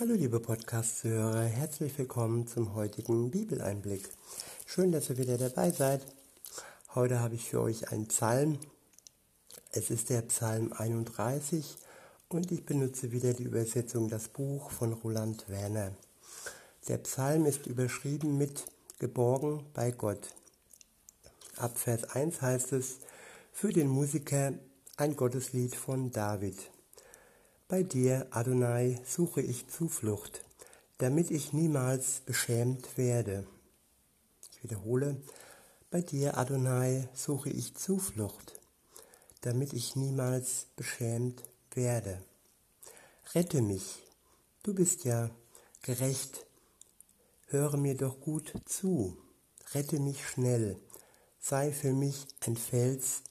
Hallo liebe Podcast-Hörer, herzlich willkommen zum heutigen Bibeleinblick. Schön, dass ihr wieder dabei seid. Heute habe ich für euch einen Psalm. Es ist der Psalm 31 und ich benutze wieder die Übersetzung Das Buch von Roland Werner. Der Psalm ist überschrieben mit Geborgen bei Gott. Ab Vers 1 heißt es, für den Musiker ein Gotteslied von David. Bei dir, Adonai, suche ich Zuflucht, damit ich niemals beschämt werde. Ich wiederhole, bei dir, Adonai, suche ich Zuflucht, damit ich niemals beschämt werde. Rette mich, du bist ja gerecht, höre mir doch gut zu, rette mich schnell, sei für mich ein Fels,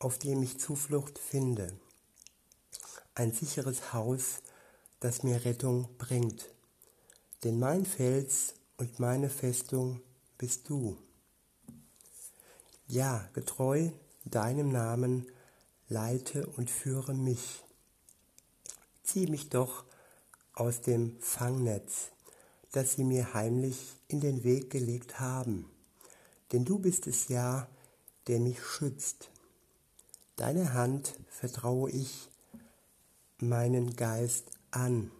auf dem ich Zuflucht finde ein sicheres Haus, das mir Rettung bringt. Denn mein Fels und meine Festung bist du. Ja, getreu deinem Namen leite und führe mich. Zieh mich doch aus dem Fangnetz, das sie mir heimlich in den Weg gelegt haben. Denn du bist es ja, der mich schützt. Deine Hand vertraue ich meinen Geist an.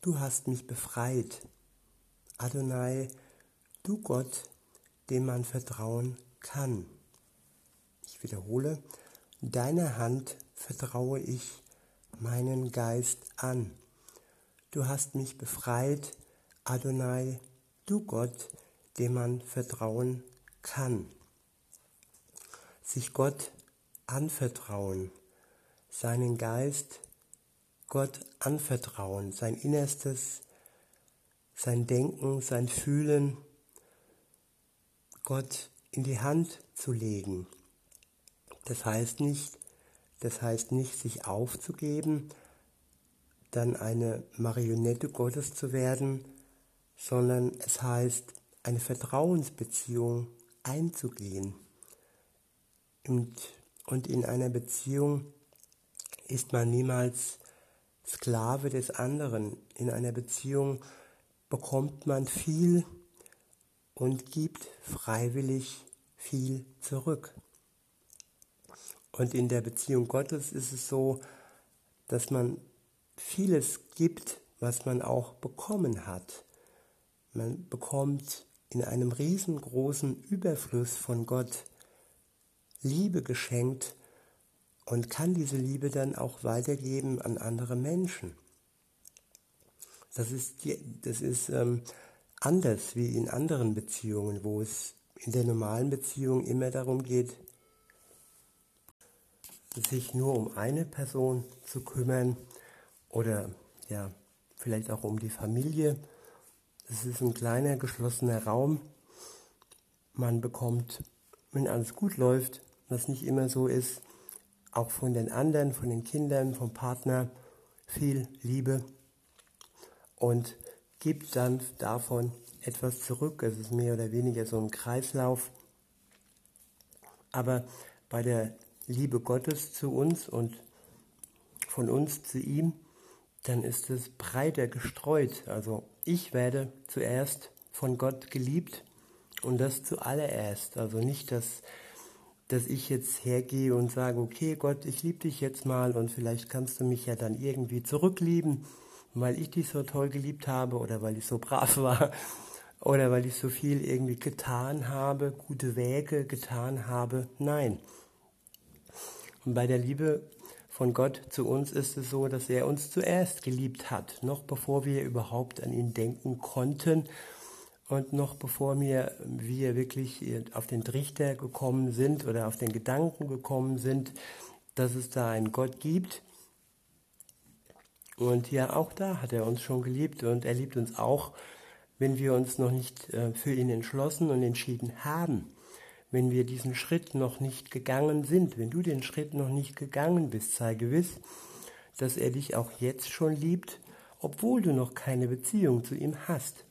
Du hast mich befreit. Adonai, du Gott, dem man vertrauen kann. Ich wiederhole, deiner Hand vertraue ich meinen Geist an. Du hast mich befreit, Adonai, du Gott, dem man vertrauen kann. Sich Gott anvertrauen, seinen Geist Gott anvertrauen, sein Innerstes, sein Denken, sein Fühlen Gott in die Hand zu legen. Das heißt nicht, das heißt nicht, sich aufzugeben, dann eine Marionette Gottes zu werden, sondern es heißt, eine Vertrauensbeziehung einzugehen. Und, und in einer Beziehung ist man niemals Sklave des anderen. In einer Beziehung bekommt man viel und gibt freiwillig viel zurück. Und in der Beziehung Gottes ist es so, dass man vieles gibt, was man auch bekommen hat. Man bekommt in einem riesengroßen Überfluss von Gott Liebe geschenkt, und kann diese Liebe dann auch weitergeben an andere Menschen. Das ist, das ist ähm, anders wie in anderen Beziehungen, wo es in der normalen Beziehung immer darum geht, sich nur um eine Person zu kümmern oder ja, vielleicht auch um die Familie. Es ist ein kleiner geschlossener Raum. Man bekommt, wenn alles gut läuft, was nicht immer so ist, auch von den anderen, von den Kindern, vom Partner viel Liebe und gibt dann davon etwas zurück. Es ist mehr oder weniger so ein Kreislauf. Aber bei der Liebe Gottes zu uns und von uns zu ihm, dann ist es breiter gestreut. Also ich werde zuerst von Gott geliebt und das zuallererst. Also nicht, dass dass ich jetzt hergehe und sage, okay Gott, ich liebe dich jetzt mal und vielleicht kannst du mich ja dann irgendwie zurücklieben, weil ich dich so toll geliebt habe oder weil ich so brav war oder weil ich so viel irgendwie getan habe, gute Wege getan habe. Nein. Und bei der Liebe von Gott zu uns ist es so, dass er uns zuerst geliebt hat, noch bevor wir überhaupt an ihn denken konnten und noch bevor wir, wir wirklich auf den Trichter gekommen sind oder auf den Gedanken gekommen sind, dass es da einen Gott gibt. Und ja, auch da hat er uns schon geliebt und er liebt uns auch, wenn wir uns noch nicht äh, für ihn entschlossen und entschieden haben. Wenn wir diesen Schritt noch nicht gegangen sind, wenn du den Schritt noch nicht gegangen bist, sei gewiss, dass er dich auch jetzt schon liebt, obwohl du noch keine Beziehung zu ihm hast.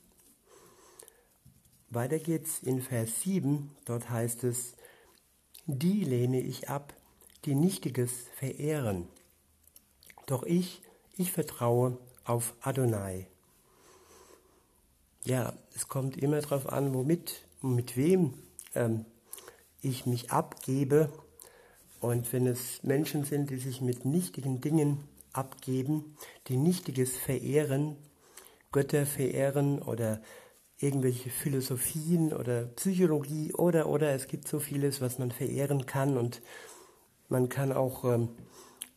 Weiter geht's in Vers 7, dort heißt es, die lehne ich ab, die Nichtiges verehren. Doch ich, ich vertraue auf Adonai. ja, es kommt immer darauf an, womit, mit wem ähm, ich mich abgebe. Und wenn es Menschen sind, die sich mit nichtigen Dingen abgeben, die Nichtiges verehren, Götter verehren oder irgendwelche Philosophien oder Psychologie oder oder es gibt so vieles, was man verehren kann und man kann auch ähm,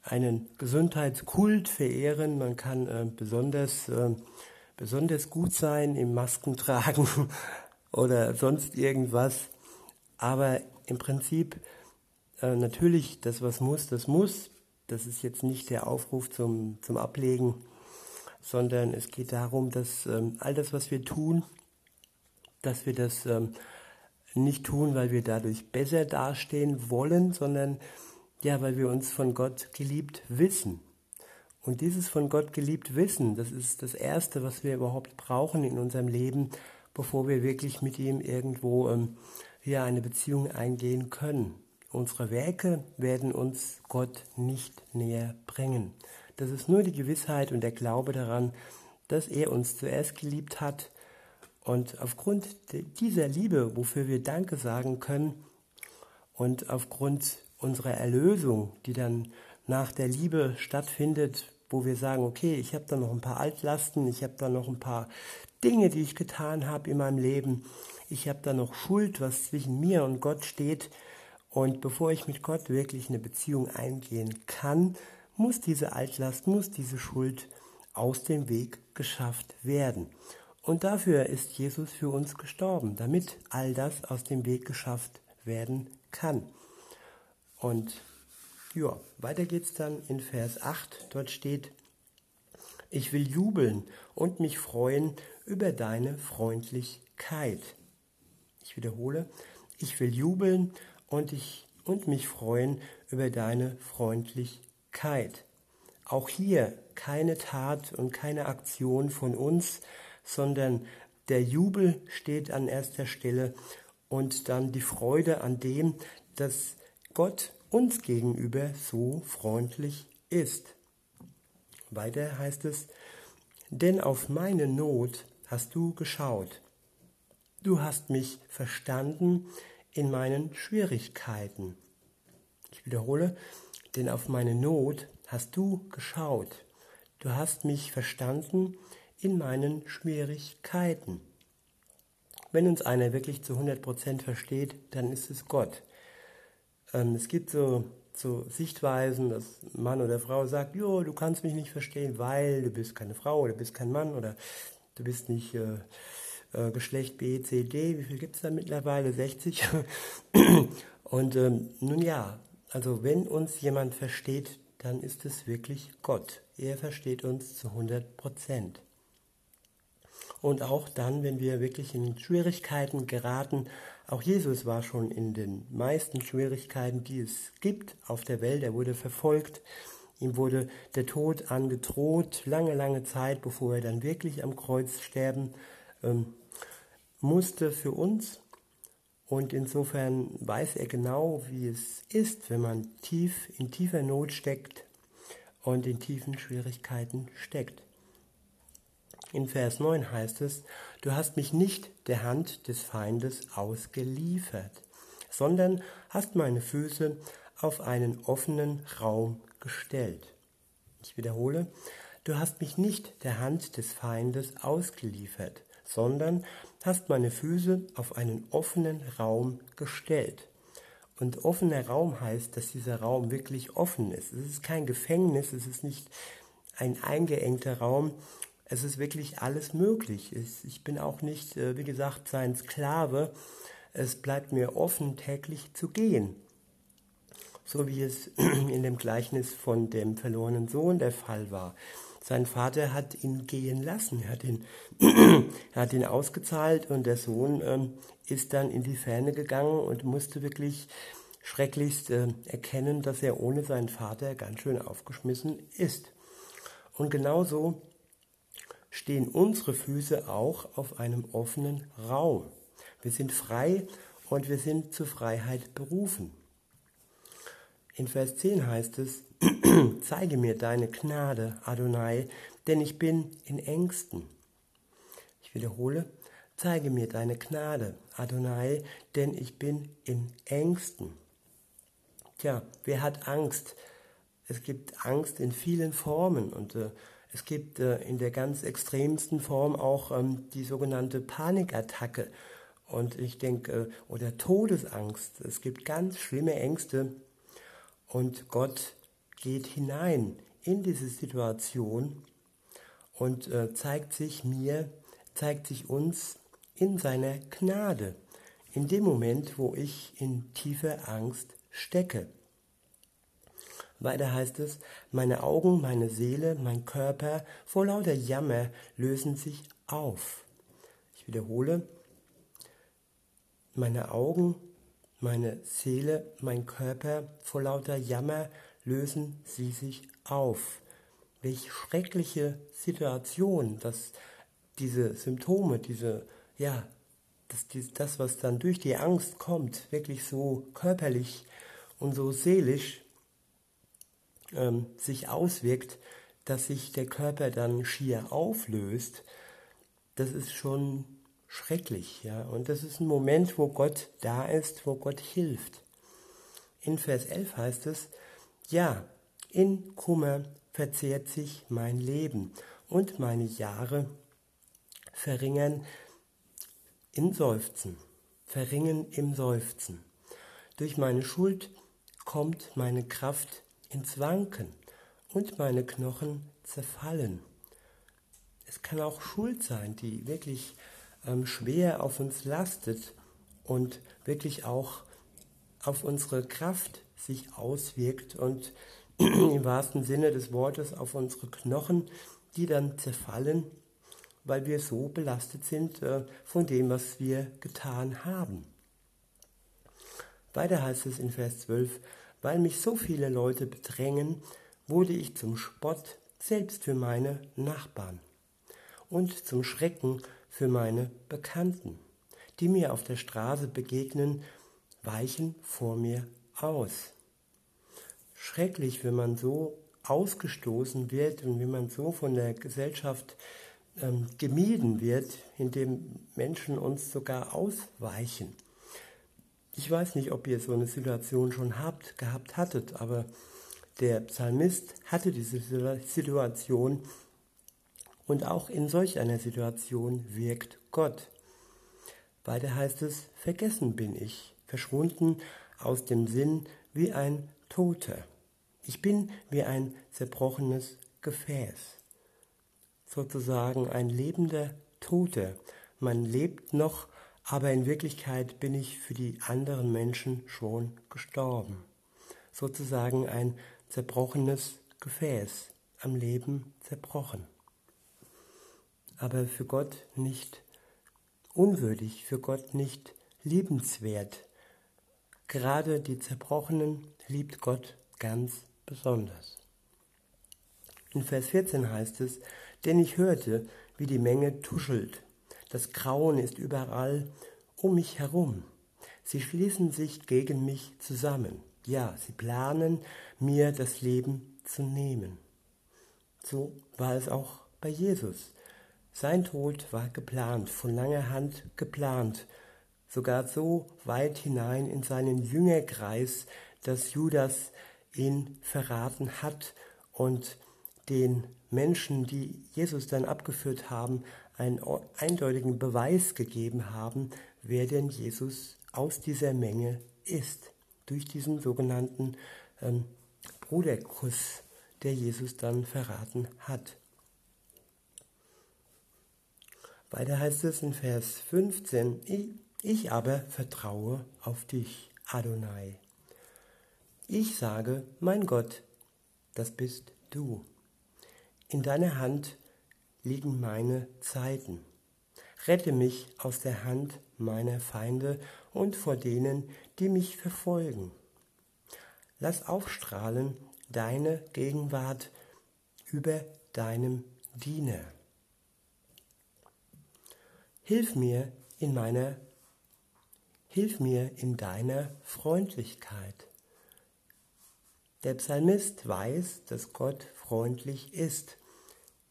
einen Gesundheitskult verehren, man kann äh, besonders, äh, besonders gut sein im Masken tragen oder sonst irgendwas, aber im Prinzip äh, natürlich das, was muss, das muss. Das ist jetzt nicht der Aufruf zum, zum Ablegen, sondern es geht darum, dass ähm, all das, was wir tun, dass wir das ähm, nicht tun, weil wir dadurch besser dastehen wollen, sondern ja, weil wir uns von Gott geliebt wissen. Und dieses von Gott geliebt Wissen, das ist das Erste, was wir überhaupt brauchen in unserem Leben, bevor wir wirklich mit ihm irgendwo ähm, ja, eine Beziehung eingehen können. Unsere Werke werden uns Gott nicht näher bringen. Das ist nur die Gewissheit und der Glaube daran, dass er uns zuerst geliebt hat und aufgrund dieser Liebe, wofür wir Danke sagen können und aufgrund unserer Erlösung, die dann nach der Liebe stattfindet, wo wir sagen, okay, ich habe da noch ein paar Altlasten, ich habe da noch ein paar Dinge, die ich getan habe in meinem Leben, ich habe da noch Schuld, was zwischen mir und Gott steht. Und bevor ich mit Gott wirklich eine Beziehung eingehen kann, muss diese Altlast, muss diese Schuld aus dem Weg geschafft werden. Und dafür ist Jesus für uns gestorben, damit all das aus dem Weg geschafft werden kann. Und ja, weiter geht's dann in Vers 8. Dort steht, ich will jubeln und mich freuen über deine Freundlichkeit. Ich wiederhole, ich will jubeln und, ich, und mich freuen über deine Freundlichkeit. Auch hier keine Tat und keine Aktion von uns, sondern der Jubel steht an erster Stelle und dann die Freude an dem, dass Gott uns gegenüber so freundlich ist. Weiter heißt es, denn auf meine Not hast du geschaut. Du hast mich verstanden in meinen Schwierigkeiten. Ich wiederhole, denn auf meine Not hast du geschaut. Du hast mich verstanden in meinen Schwierigkeiten. Wenn uns einer wirklich zu 100% versteht, dann ist es Gott. Ähm, es gibt so, so Sichtweisen, dass Mann oder Frau sagt, jo, du kannst mich nicht verstehen, weil du bist keine Frau oder bist kein Mann oder du bist nicht äh, äh, Geschlecht B, C, D. Wie viel gibt es da mittlerweile? 60. Und ähm, nun ja, also wenn uns jemand versteht, dann ist es wirklich Gott. Er versteht uns zu 100 Prozent. Und auch dann, wenn wir wirklich in Schwierigkeiten geraten, auch Jesus war schon in den meisten Schwierigkeiten, die es gibt auf der Welt. Er wurde verfolgt, ihm wurde der Tod angedroht, lange, lange Zeit, bevor er dann wirklich am Kreuz sterben ähm, musste für uns. Und insofern weiß er genau, wie es ist, wenn man tief in tiefer Not steckt und in tiefen Schwierigkeiten steckt. In Vers 9 heißt es, du hast mich nicht der Hand des Feindes ausgeliefert, sondern hast meine Füße auf einen offenen Raum gestellt. Ich wiederhole, du hast mich nicht der Hand des Feindes ausgeliefert, sondern hast meine Füße auf einen offenen Raum gestellt. Und offener Raum heißt, dass dieser Raum wirklich offen ist. Es ist kein Gefängnis, es ist nicht ein eingeengter Raum, es ist wirklich alles möglich. Ich bin auch nicht, äh, wie gesagt, sein Sklave. Es bleibt mir offen, täglich zu gehen. So wie es in dem Gleichnis von dem verlorenen Sohn der Fall war. Sein Vater hat ihn gehen lassen, hat ihn, hat ihn ausgezahlt und der Sohn ähm, ist dann in die Ferne gegangen und musste wirklich schrecklichst äh, erkennen, dass er ohne seinen Vater ganz schön aufgeschmissen ist. Und genauso stehen unsere Füße auch auf einem offenen Raum. Wir sind frei und wir sind zur Freiheit berufen. In Vers 10 heißt es, zeige mir deine Gnade, Adonai, denn ich bin in Ängsten. Ich wiederhole, zeige mir deine Gnade, Adonai, denn ich bin in Ängsten. Tja, wer hat Angst? Es gibt Angst in vielen Formen und äh, es gibt äh, in der ganz extremsten Form auch ähm, die sogenannte Panikattacke und ich denke, äh, oder Todesangst. Es gibt ganz schlimme Ängste und Gott geht hinein in diese Situation und äh, zeigt sich mir, zeigt sich uns in seiner Gnade, in dem Moment, wo ich in tiefer Angst stecke. Weiter heißt es, meine Augen, meine Seele, mein Körper vor lauter Jammer lösen sich auf. Ich wiederhole, meine Augen, meine Seele, mein Körper vor lauter Jammer lösen sie sich auf. Welch schreckliche Situation, dass diese Symptome, diese, ja, dass das, was dann durch die Angst kommt, wirklich so körperlich und so seelisch ähm, sich auswirkt, dass sich der Körper dann schier auflöst, das ist schon schrecklich, ja. Und das ist ein Moment, wo Gott da ist, wo Gott hilft. In Vers 11 heißt es, ja, in Kummer verzehrt sich mein Leben und meine Jahre verringern in Seufzen, verringen im Seufzen. Durch meine Schuld kommt meine Kraft ins Wanken und meine Knochen zerfallen. Es kann auch Schuld sein, die wirklich ähm, schwer auf uns lastet und wirklich auch auf unsere Kraft sich auswirkt und im wahrsten Sinne des Wortes auf unsere Knochen, die dann zerfallen, weil wir so belastet sind äh, von dem, was wir getan haben. Weiter heißt es in Vers 12, weil mich so viele Leute bedrängen, wurde ich zum Spott selbst für meine Nachbarn und zum Schrecken für meine Bekannten, die mir auf der Straße begegnen, weichen vor mir aus. Schrecklich, wenn man so ausgestoßen wird und wenn man so von der Gesellschaft ähm, gemieden wird, indem Menschen uns sogar ausweichen. Ich weiß nicht, ob ihr so eine Situation schon habt, gehabt hattet, aber der Psalmist hatte diese Situation und auch in solch einer Situation wirkt Gott. Weiter heißt es, vergessen bin ich, verschwunden aus dem Sinn wie ein Toter. Ich bin wie ein zerbrochenes Gefäß, sozusagen ein lebender Toter. Man lebt noch, aber in Wirklichkeit bin ich für die anderen Menschen schon gestorben. Sozusagen ein zerbrochenes Gefäß, am Leben zerbrochen. Aber für Gott nicht unwürdig, für Gott nicht liebenswert. Gerade die Zerbrochenen liebt Gott ganz besonders. In Vers 14 heißt es, denn ich hörte, wie die Menge tuschelt das Grauen ist überall um mich herum. Sie schließen sich gegen mich zusammen. Ja, sie planen, mir das Leben zu nehmen. So war es auch bei Jesus. Sein Tod war geplant, von langer Hand geplant, sogar so weit hinein in seinen Jüngerkreis, dass Judas ihn verraten hat und den Menschen, die Jesus dann abgeführt haben, einen eindeutigen Beweis gegeben haben, wer denn Jesus aus dieser Menge ist, durch diesen sogenannten ähm, Bruderkuss, der Jesus dann verraten hat. Weiter heißt es in Vers 15, ich, ich aber vertraue auf dich, Adonai. Ich sage, mein Gott, das bist du. In deiner Hand liegen meine Zeiten. Rette mich aus der Hand meiner Feinde und vor denen, die mich verfolgen. Lass aufstrahlen deine Gegenwart über deinem Diener. Hilf mir in meiner Hilf mir in deiner Freundlichkeit. Der Psalmist weiß, dass Gott freundlich ist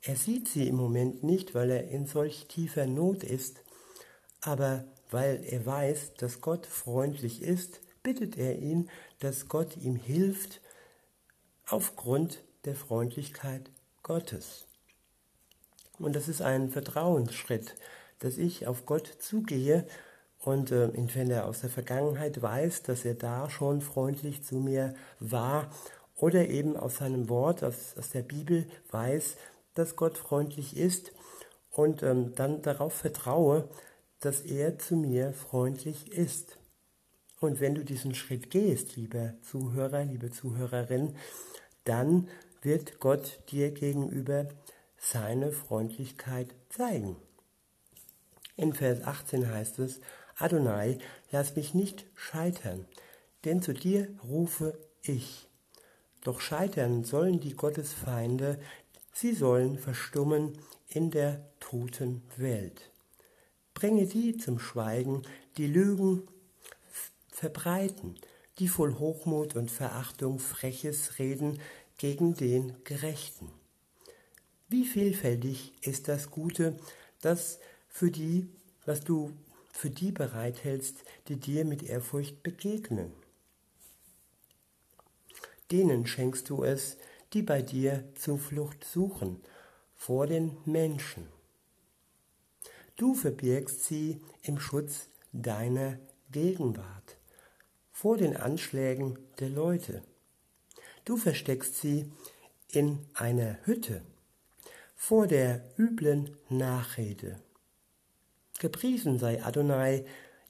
er sieht sie im Moment nicht, weil er in solch tiefer Not ist, Aber weil er weiß, dass Gott freundlich ist, bittet er ihn, dass Gott ihm hilft aufgrund der Freundlichkeit Gottes. Und das ist ein Vertrauensschritt, dass ich auf Gott zugehe und äh, wenn er aus der Vergangenheit weiß, dass er da schon freundlich zu mir war oder eben aus seinem Wort, aus, aus der Bibel weiß, dass Gott freundlich ist und ähm, dann darauf vertraue, dass er zu mir freundlich ist. Und wenn du diesen Schritt gehst, lieber Zuhörer, liebe Zuhörerin, dann wird Gott dir gegenüber seine Freundlichkeit zeigen. In Vers 18 heißt es, Adonai, lass mich nicht scheitern, denn zu dir rufe ich. Doch scheitern sollen die Gottesfeinde, sie sollen verstummen in der toten Welt. Bringe die zum Schweigen, die Lügen verbreiten, die voll Hochmut und Verachtung freches Reden gegen den Gerechten. Wie vielfältig ist das Gute, das für die, was du für die bereithältst, die dir mit Ehrfurcht begegnen. Denen schenkst du es, die bei dir Zuflucht suchen, vor den Menschen. Du verbirgst sie im Schutz deiner Gegenwart, vor den Anschlägen der Leute. Du versteckst sie in einer Hütte, vor der üblen Nachrede. Gepriesen sei Adonai,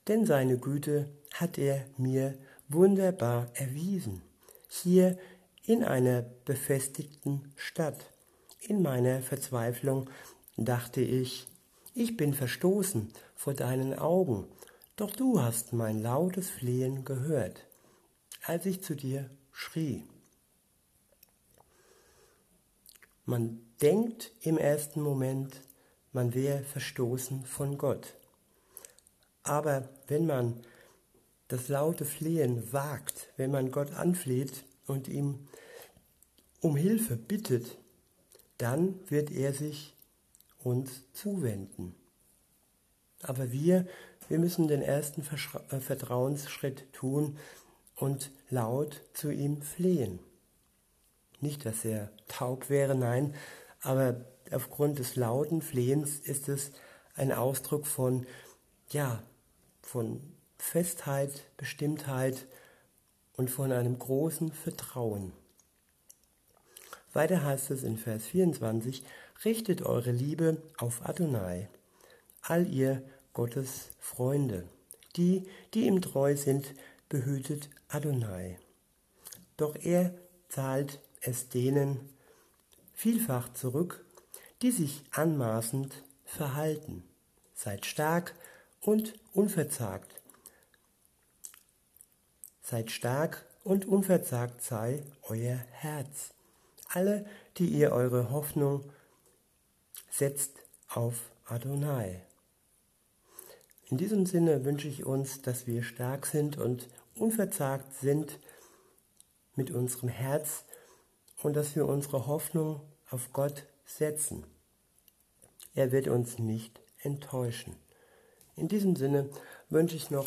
denn seine Güte hat er mir wunderbar erwiesen, hier in einer befestigten Stadt. In meiner Verzweiflung dachte ich, ich bin verstoßen vor deinen Augen, doch du hast mein lautes Flehen gehört, als ich zu dir schrie. Man denkt im ersten Moment, man wäre verstoßen von Gott. Aber wenn man das laute Flehen wagt, wenn man Gott anfleht und ihm um Hilfe bittet, dann wird er sich uns zuwenden. Aber wir, wir müssen den ersten äh, Vertrauensschritt tun und laut zu ihm flehen. Nicht, dass er taub wäre, nein, aber aufgrund des lauten Flehens ist es ein Ausdruck von, ja, von Festheit, Bestimmtheit und von einem großen Vertrauen. Weiter heißt es in Vers 24, richtet eure Liebe auf Adonai, all ihr Gottes Freunde, die, die ihm treu sind, behütet Adonai. Doch er zahlt es denen vielfach zurück, die sich anmaßend verhalten. Seid stark und unverzagt. Seid stark und unverzagt sei euer Herz. Alle, die ihr eure Hoffnung setzt auf Adonai. In diesem Sinne wünsche ich uns, dass wir stark sind und unverzagt sind mit unserem Herz und dass wir unsere Hoffnung auf Gott setzen. Er wird uns nicht enttäuschen. In diesem Sinne wünsche ich, noch,